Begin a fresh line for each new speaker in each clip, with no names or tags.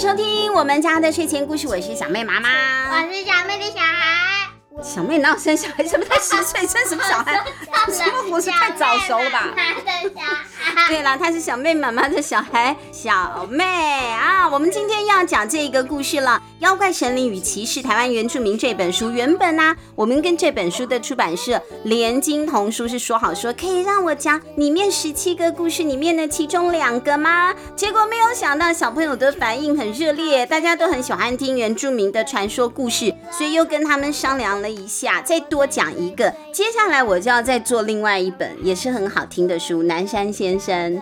收听我们家的睡前故事，我是小妹妈妈，
我是小妹的小孩。
小妹哪有生小孩？什么才十岁生什么小孩？什么不是太早熟了吧？对了，她是小妹妈妈的小孩，小妹啊。我们今天要讲这个故事了，《妖怪神灵与骑士》台湾原住民这本书。原本呢、我们跟这本书的出版社联经童书是说好说可以让我讲里面十七个故事里面的其中两个吗？结果没有想到小朋友的反应很热烈，大家都很喜欢听原住民的传说故事，所以又跟他们商量了。一下，再多讲一个。接下来我就要再做另外一本，也是很好听的书，《南山先生》。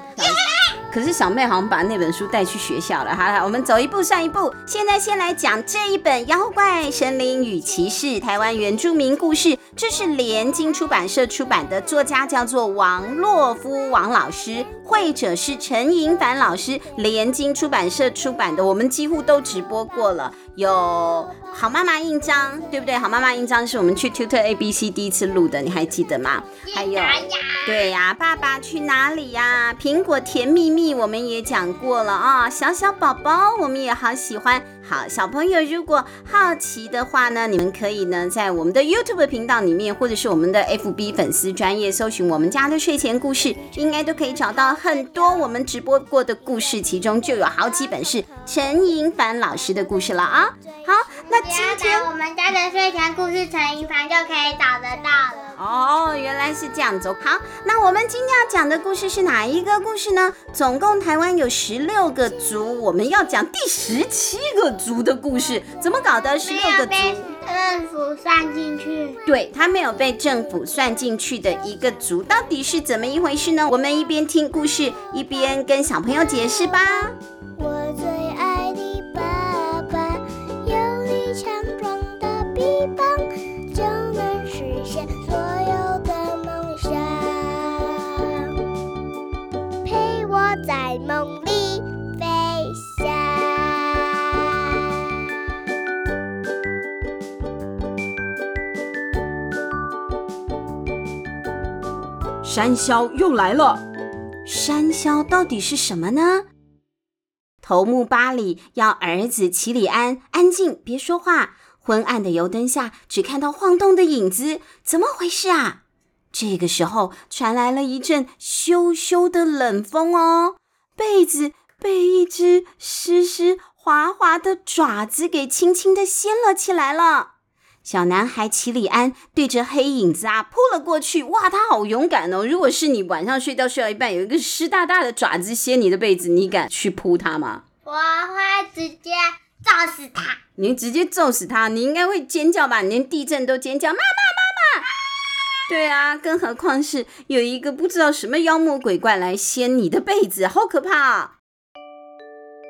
可是小妹好像把那本书带去学校了。好了，我们走一步算一步。现在先来讲这一本《妖怪神灵与骑士》台湾原住民故事，这是联经出版社出版的，作家叫做王洛夫王老师，绘者是陈盈凡老师，联经出版社出版的，我们几乎都直播过了。有好妈妈印章，对不对？好妈妈印章是我们去 Tutor ABC 第一次录的，你还记得吗？还有，对呀，爸爸去哪里呀？苹果甜蜜蜜我们也讲过了啊，小小宝宝我们也好喜欢。好，小朋友如果好奇的话呢，你们可以呢在我们的 YouTube 频道里面，或者是我们的 FB 粉丝专业搜寻我们家的睡前故事，应该都可以找到很多我们直播过的故事，其中就有好几本是陈银凡老师的故事了啊。好，那今天
我们家的睡前故事，陈盈帆就可以找得到了。
哦，原来是这样子。好，那我们今天要讲的故事是哪一个故事呢？总共台湾有十六个族，我们要讲第十七个族的故事。怎么搞的？十六个族，
政府算进去？
对，他没有被政府算进去的一个族，到底是怎么一回事呢？我们一边听故事，一边跟小朋友解释吧。
噔，就能实现所有的梦想。陪我在梦里飞翔。
山魈又来了，山魈到底是什么呢？头目巴里要儿子齐里安安静，别说话。昏暗的油灯下，只看到晃动的影子，怎么回事啊？这个时候传来了一阵咻咻的冷风哦，被子被一只湿湿滑滑的爪子给轻轻的掀了起来了。小男孩奇里安对着黑影子啊扑了过去，哇，他好勇敢哦！如果是你晚上睡觉睡到一半，有一个湿哒哒的爪子掀你的被子，你敢去扑他吗？
我会直接揍死他！
你直接揍死他，你应该会尖叫吧？连地震都尖叫，妈妈妈妈！对啊，更何况是有一个不知道什么妖魔鬼怪来掀你的被子，好可怕！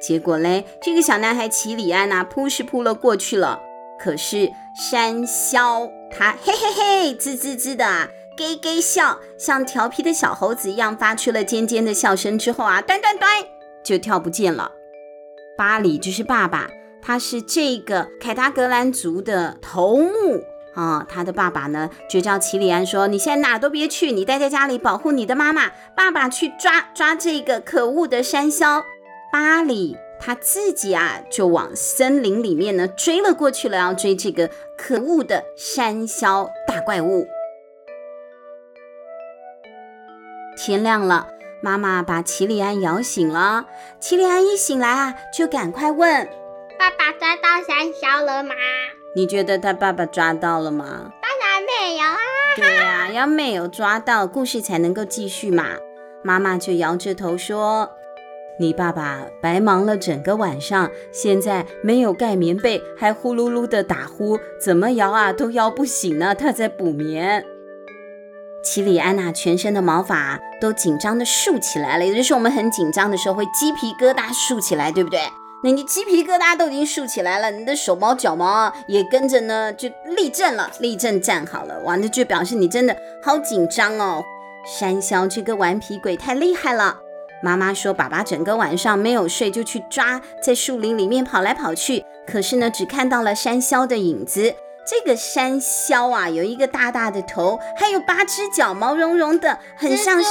结果嘞，这个小男孩奇里安呐，扑是扑了过去了。可是山魈它嘿嘿嘿吱吱吱的啊，咯咯笑，像调皮的小猴子一样发出了尖尖的笑声之后啊，端端端就跳不见了。巴里就是爸爸，他是这个凯达格兰族的头目啊。他的爸爸呢就叫奇里安说：“你现在哪都别去，你待在家里保护你的妈妈。爸爸去抓抓这个可恶的山魈。”巴里。他自己啊，就往森林里面呢追了过去了，要追这个可恶的山魈大怪物。天亮了，妈妈把奇里安摇醒了。奇里安一醒来啊，就赶快问：“
爸爸抓到山魈了吗？”
你觉得他爸爸抓到了吗？
当然没有啊。
对呀、啊，要没有抓到，故事才能够继续嘛。妈妈就摇着头说。你爸爸白忙了整个晚上，现在没有盖棉被，还呼噜噜的打呼，怎么摇啊都摇不醒呢？他在补眠。奇里安娜全身的毛发都紧张的竖起来了，也就是我们很紧张的时候会鸡皮疙瘩竖起来，对不对？那你鸡皮疙瘩都已经竖起来了，你的手毛脚毛啊也跟着呢就立正了，立正站好了，哇，那就表示你真的好紧张哦。山魈这个顽皮鬼太厉害了。妈妈说：“爸爸整个晚上没有睡，就去抓，在树林里面跑来跑去。可是呢，只看到了山魈的影子。这个山魈啊，有一个大大的头，还有八只脚，毛茸茸的，很像是……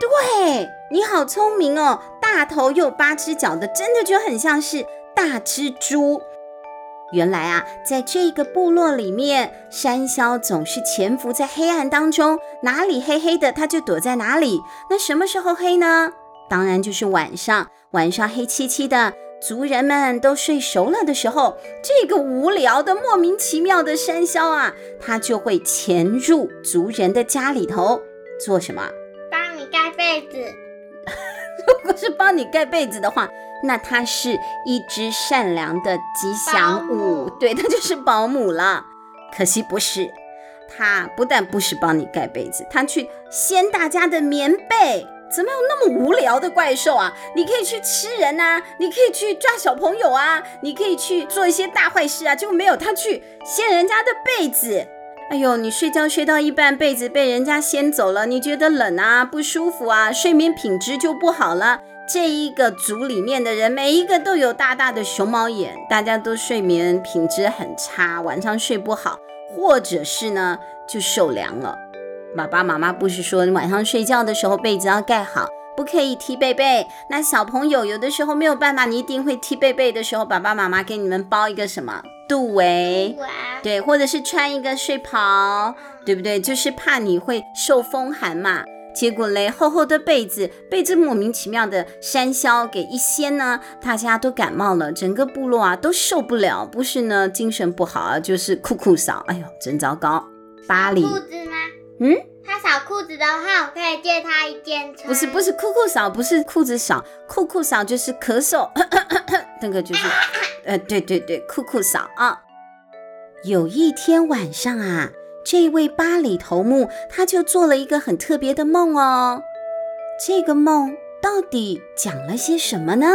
对，你好聪明哦！大头又八只脚的，真的就很像是大蜘蛛。原来啊，在这个部落里面，山魈总是潜伏在黑暗当中，哪里黑黑的，它就躲在哪里。那什么时候黑呢？当然就是晚上，晚上黑漆漆的，族人们都睡熟了的时候，这个无聊的、莫名其妙的山魈啊，它就会潜入族人的家里头做什么？
帮你盖被子。
如果是帮你盖被子的话。那它是一只善良的吉祥物，对，它就是保姆了。可惜不是，它不但不是帮你盖被子，它去掀大家的棉被。怎么有那么无聊的怪兽啊？你可以去吃人啊，你可以去抓小朋友啊，你可以去做一些大坏事啊，结果没有，它去掀人家的被子。哎呦，你睡觉睡到一半，被子被人家掀走了，你觉得冷啊，不舒服啊，睡眠品质就不好了。这一个组里面的人，每一个都有大大的熊猫眼，大家都睡眠品质很差，晚上睡不好，或者是呢就受凉了。爸爸妈妈不是说你晚上睡觉的时候被子要盖好，不可以踢被被。那小朋友有的时候没有办法，你一定会踢被被的时候，爸爸妈妈给你们包一个什么肚围，对，或者是穿一个睡袍，对不对？就是怕你会受风寒嘛。结果嘞，厚厚的被子被这莫名其妙的山魈给一掀呢，大家都感冒了，整个部落啊都受不了，不是呢精神不好啊，就是酷酷扫，哎呦，真糟糕。巴黎，
裤子吗？
嗯，
他扫裤子的话，我可以借他一件穿。
不是不是酷酷扫，不是裤子扫，酷酷扫就是咳嗽，咳咳咳咳那个就是，呃，对对对，酷酷扫啊。有一天晚上啊。这位八里头目，他就做了一个很特别的梦哦。这个梦到底讲了些什么呢？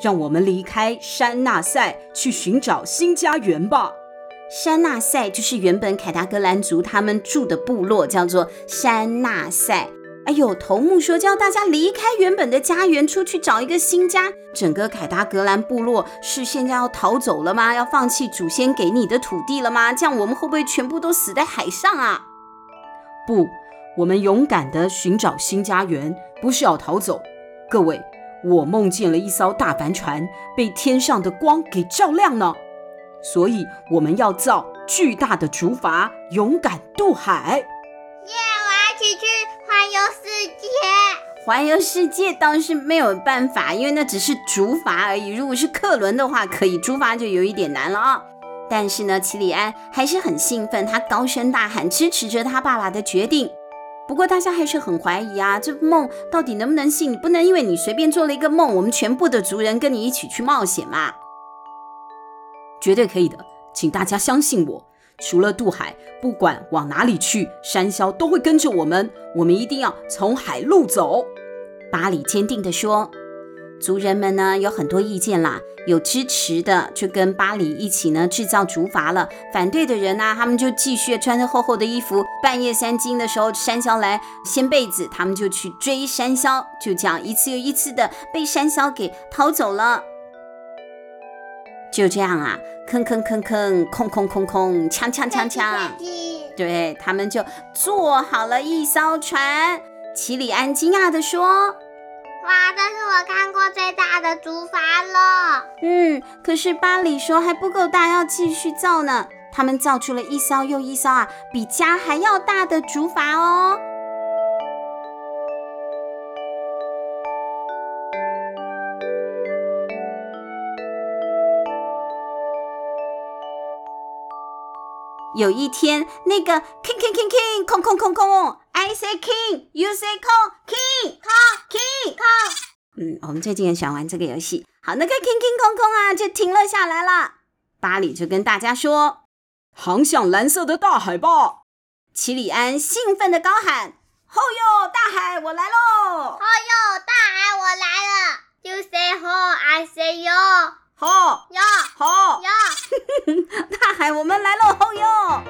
让我们离开山纳塞，去寻找新家园吧。
山纳塞就是原本凯达格兰族他们住的部落，叫做山纳塞。哎呦，头目说叫大家离开原本的家园，出去找一个新家。整个凯达格兰部落是现在要逃走了吗？要放弃祖先给你的土地了吗？这样我们会不会全部都死在海上啊？
不，我们勇敢地寻找新家园，不是要逃走。各位，我梦见了一艘大帆船，被天上的光给照亮了。所以我们要造巨大的竹筏，勇敢渡海。
耶！我要一起去环游世界。
环游世界倒是没有办法，因为那只是竹筏而已。如果是客轮的话，可以，竹筏就有一点难了啊。但是呢，齐里安还是很兴奋，他高声大喊，支持着他爸爸的决定。不过大家还是很怀疑啊，这梦到底能不能信？你不能因为你随便做了一个梦，我们全部的族人跟你一起去冒险嘛。
绝对可以的，请大家相信我。除了渡海，不管往哪里去，山魈都会跟着我们。我们一定要从海路走。
巴里坚定地说。族人们呢，有很多意见啦，有支持的就跟巴里一起呢制造竹筏了。反对的人呢，他们就继续穿着厚厚的衣服，半夜三更的时候，山魈来掀被子，他们就去追山魈，就这样一次又一次的被山魈给逃走了。就这样啊，坑坑坑坑，空空空空，锵锵锵锵，对，他们就做好了一艘船。齐里安惊讶地说：“
哇，这是我看过最大的竹筏了。”
嗯，可是巴里说还不够大，要继续造呢。他们造出了一艘又一艘啊，比家还要大的竹筏哦。有一天，那个 king king king king 空空空空，I say king，you say 空 king 空 king 空。嗯，我们最近也喜欢玩这个游戏。好，那个 king king 空空啊，就停了下来了。巴里就跟大家说：“
航向蓝色的大海吧！”
齐里安兴奋的高喊：“吼哟，大海，我来喽！
吼哟，大海，我来了！You say 吼，I say yo。”
好
呀，
好
呀，
大海，我们来了，吼哟！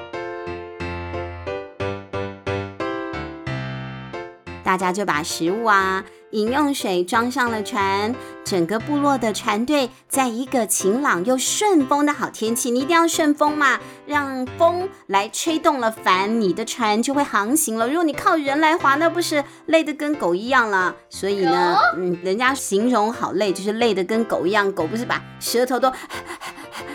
大家就把食物啊饮用水装上了船，整个部落的船队在一个晴朗又顺风的好天气，你一定要顺风嘛，让风来吹动了帆，你的船就会航行了。如果你靠人来划，那不是累得跟狗一样了。所以呢，嗯，人家形容好累，就是累得跟狗一样。狗不是把舌头都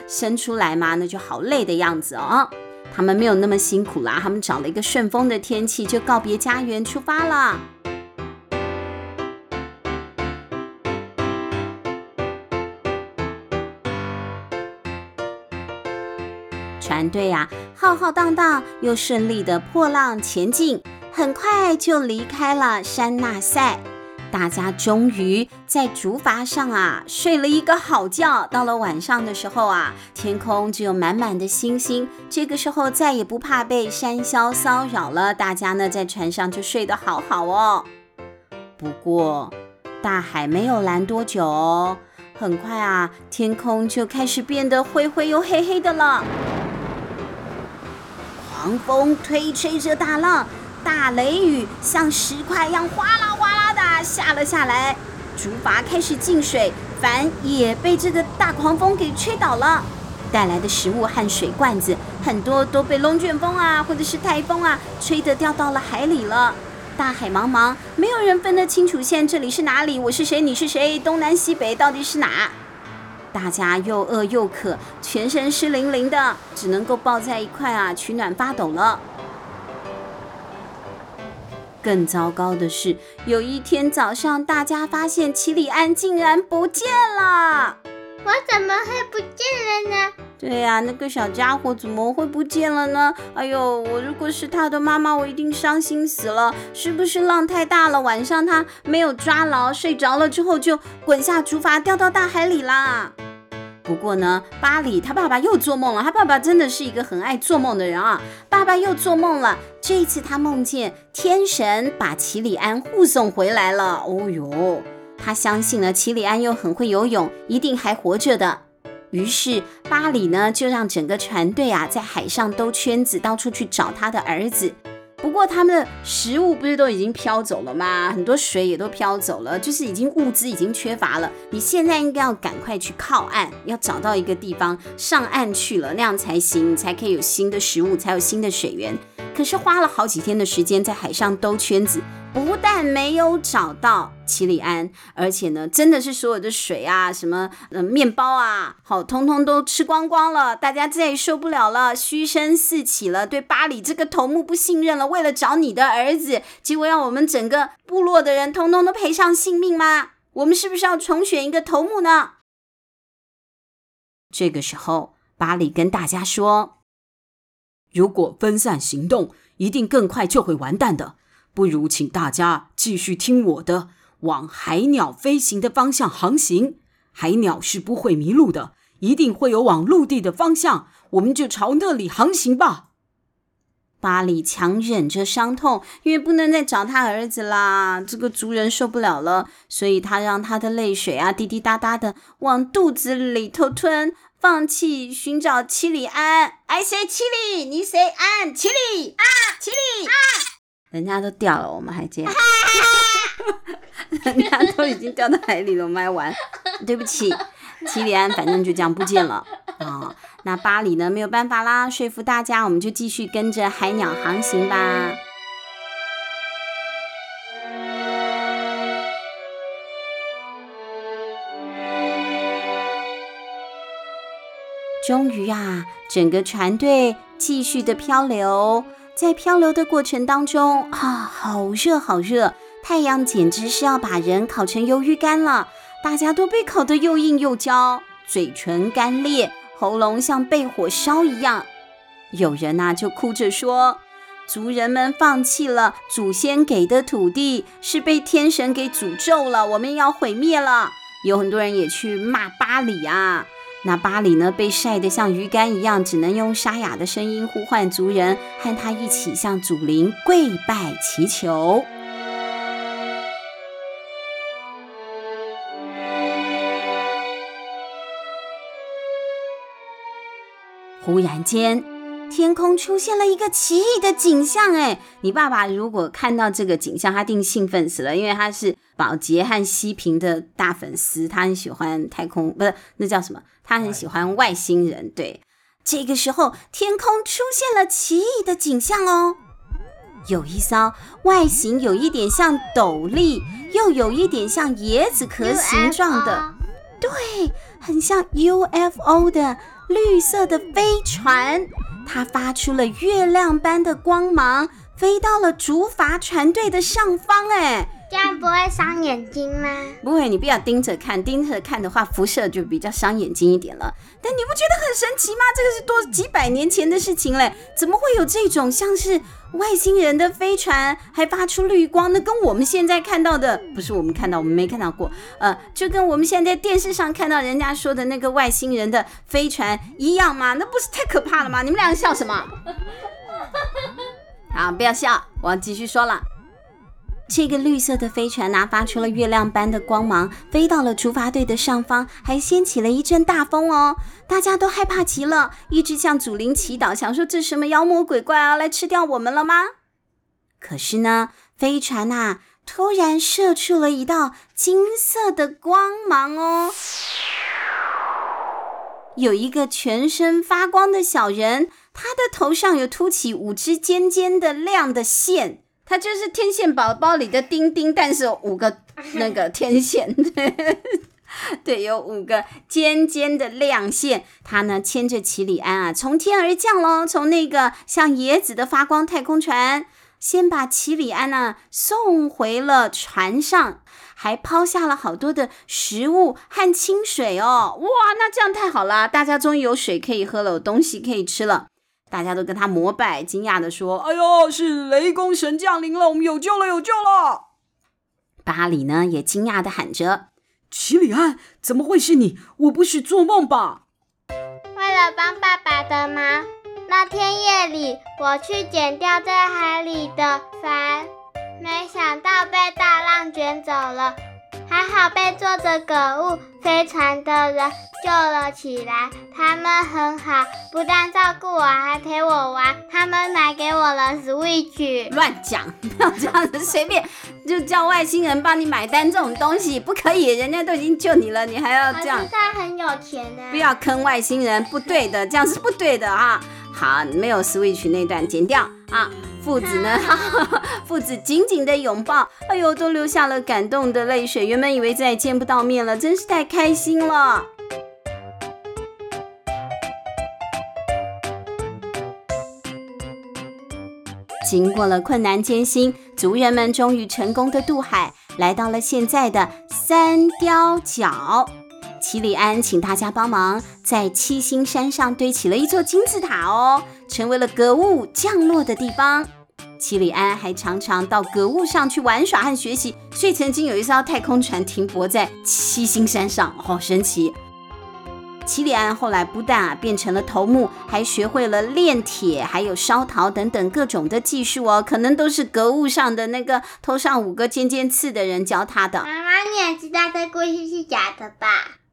伸出来吗？那就好累的样子哦。他们没有那么辛苦啦，他们找了一个顺风的天气，就告别家园出发了。船队呀，浩浩荡荡又顺利的破浪前进，很快就离开了山纳赛。大家终于在竹筏上啊睡了一个好觉。到了晚上的时候啊，天空只有满满的星星。这个时候再也不怕被山魈骚扰了。大家呢在船上就睡得好好哦。不过大海没有蓝多久，很快啊，天空就开始变得灰灰又黑黑的了。狂风推吹着大浪，大雷雨像石块一样哗啦哗啦的下了下来，竹筏开始进水，帆也被这个大狂风给吹倒了。带来的食物和水罐子很多都被龙卷风啊，或者是台风啊，吹得掉到了海里了。大海茫茫，没有人分得清楚，现在这里是哪里？我是谁？你是谁？东南西北到底是哪？大家又饿又渴，全身湿淋淋的，只能够抱在一块啊，取暖发抖了。更糟糕的是，有一天早上，大家发现奇里安竟然不见了。
我怎么会不见了呢？
对呀，那个小家伙怎么会不见了呢？哎呦，我如果是他的妈妈，我一定伤心死了。是不是浪太大了？晚上他没有抓牢，睡着了之后就滚下竹筏，掉到大海里啦。不过呢，巴里他爸爸又做梦了。他爸爸真的是一个很爱做梦的人啊。爸爸又做梦了，这一次他梦见天神把齐里安护送回来了。哦哟，他相信了齐里安又很会游泳，一定还活着的。于是巴里呢，就让整个船队啊在海上兜圈子，到处去找他的儿子。不过他们的食物不是都已经飘走了吗？很多水也都飘走了，就是已经物资已经缺乏了。你现在应该要赶快去靠岸，要找到一个地方上岸去了，那样才行，你才可以有新的食物，才有新的水源。可是花了好几天的时间在海上兜圈子，不但没有找到奇里安，而且呢，真的是所有的水啊，什么呃面包啊，好，通通都吃光光了。大家再也受不了了，嘘声四起了，对巴里这个头目不信任了。为了找你的儿子，结果让我们整个部落的人通通都赔上性命吗？我们是不是要重选一个头目呢？这个时候，巴里跟大家说。
如果分散行动，一定更快就会完蛋的。不如请大家继续听我的，往海鸟飞行的方向航行。海鸟是不会迷路的，一定会有往陆地的方向。我们就朝那里航行吧。
巴里强忍着伤痛，因为不能再找他儿子啦。这个族人受不了了，所以他让他的泪水啊滴滴答答的往肚子里头吞。放弃寻找七里安，I say 齐里，你 say 安，七里啊，七里啊，人家都掉了，我们还这样，人家都已经掉到海里了，我们还玩，对不起，齐里安，反正就这样不见了啊、那巴里呢，没有办法啦，说服大家，我们就继续跟着海鸟航行吧。终于啊，整个船队继续的漂流，在漂流的过程当中啊，好热好热，太阳简直是要把人烤成鱿鱼干了。大家都被烤得又硬又焦，嘴唇干裂，喉咙像被火烧一样。有人呐就哭着说：“族人们放弃了祖先给的土地，是被天神给诅咒了，我们要毁灭了。”有很多人也去骂巴里啊。那巴里呢，被晒得像鱼干一样，只能用沙哑的声音呼唤族人，和他一起向祖灵跪拜祈求。忽然间，天空出现了一个奇异的景象。哎，你爸爸如果看到这个景象，他定兴奋死了，因为他是宝洁和西平的大粉丝，他很喜欢太空，不是那叫什么？他很喜欢外星人。对，这个时候天空出现了奇异的景象哦，有一艘外形有一点像斗笠，又有一点像椰子壳形状的，对，很像 UFO 的绿色的飞船，它发出了月亮般的光芒。飞到了竹筏船队的上方，哎，
这样不会伤眼睛吗？
不会，你不要盯着看，盯着看的话，辐射就比较伤眼睛一点了。但你不觉得很神奇吗？这个是多几百年前的事情嘞，怎么会有这种像是外星人的飞船，还发出绿光？那跟我们现在看到的，不是我们看到，我们没看到过，呃，就跟我们现在电视上看到人家说的那个外星人的飞船一样吗？那不是太可怕了吗？你们两个笑什么？好，不要笑，我要继续说了。这个绿色的飞船呢，发出了月亮般的光芒，飞到了竹筏队的上方，还掀起了一阵大风哦。大家都害怕极了，一直向祖灵祈祷，想说这什么妖魔鬼怪啊，来吃掉我们了吗？可是呢，飞船呐，突然射出了一道金色的光芒哦。有一个全身发光的小人。他的头上有凸起五只尖尖的亮的线，他就是天线宝宝里的丁丁，但是有五个那个天线，对，有五个尖尖的亮线。他呢牵着奇里安啊，从天而降喽，从那个像椰子的发光太空船，先把奇里安呢、送回了船上，还抛下了好多的食物和清水哦。哇，那这样太好了，大家终于有水可以喝了，有东西可以吃了。大家都跟他膜拜，惊讶地说：“哎呦，是雷公神降临了，我们有救了，有救了！”巴里呢也惊讶地喊着：“
奇里安，怎么会是你？我不是做梦吧？”
为了帮爸爸的忙，那天夜里我去捡掉在海里的帆，没想到被大浪卷走了。还好被坐着狗物飞船的人救了起来，他们很好，不但照顾我，还陪我玩。他们买给我了 Switch。
乱讲，不 要这样子，随便就叫外星人帮你买单这种东西不可以，人家都已经救你了，你还要这样？
他很有钱呢。
不要坑外星人，不对的，这样是不对的啊。好，没有 Switch 那段剪掉啊。父子呢？父子紧紧的拥抱，哎呦，都流下了感动的泪水。原本以为再也见不到面了，真是太开心了。经过了困难艰辛，族人们终于成功的渡海，来到了现在的三貂角。奇里安请大家帮忙，在七星山上堆起了一座金字塔哦，成为了格物降落的地方。奇里安还常常到格物上去玩耍和学习，所以曾经有一艘太空船停泊在七星山上，好神奇。奇里安后来不但啊变成了头目，还学会了炼铁，还有烧陶等等各种的技术哦，可能都是格物上的那个头上五个尖尖刺的人教他的。
妈妈，你也知道这故事是假的吧？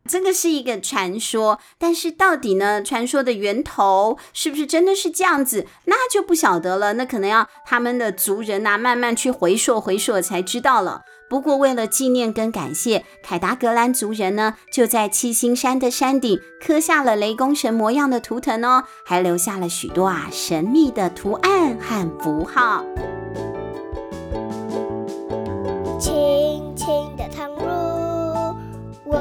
这个是一个传说，但是到底呢？传说的源头是不是真的是这样子？那就不晓得了。那可能要他们的族人呐，慢慢去回溯回溯才知道了。不过为了纪念跟感谢，凯达格兰族人呢，就在七星山的山顶刻下了雷公神模样的图腾哦，还留下了许多啊神秘的图案和符号。
轻轻的躺入我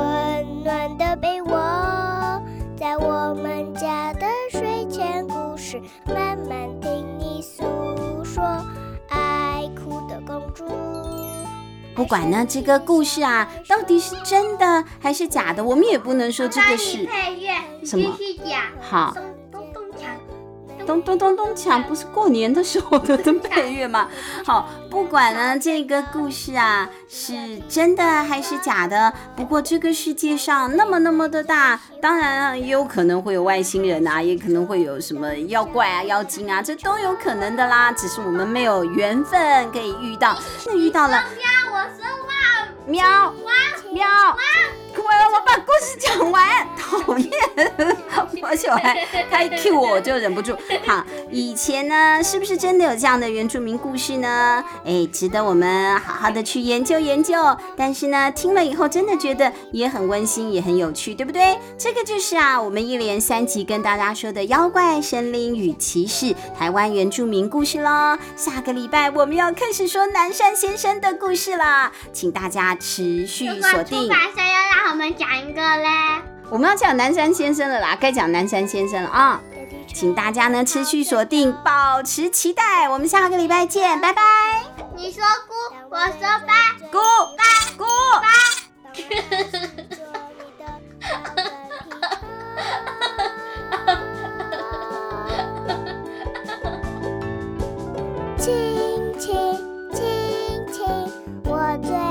的被窝，在我们家的睡前故事，慢慢听你诉说，爱哭的公主。
不管呢，这个故事啊，到底是真的还是假的，我们也不能说这个是什么。好。咚咚咚咚锵，不是过年的时候的 配乐吗？好，不管呢这个故事啊是真的还是假的，不过这个世界上那么那么的大，当然啊也有可能会有外星人啊，也可能会有什么妖怪啊、妖精啊，这都有可能的啦。只是我们没有缘分可以遇到，那遇到了。
喵，我说话。
喵。喵。喵。快，我把故事讲完。讨厌，我且我还他一 cue 我，我就忍不住。好，以前呢，是不是真的有这样的原住民故事呢？哎，值得我们好好的去研究研究。但是呢，听了以后真的觉得也很温馨，也很有趣，对不对？这个就是啊，我们一连三集跟大家说的妖怪、神灵与骑士台湾原住民故事喽。下个礼拜我们要开始说南山先生的故事了，请大家持续锁定。
出版社要我们讲一个嘞。
我们要讲南山先生了啦，该讲南山先生了啊！请大家呢持续锁定，保持期待。我们下个礼拜见，拜拜。
你说姑，我说爸，
姑
爸
姑
爸。在梦。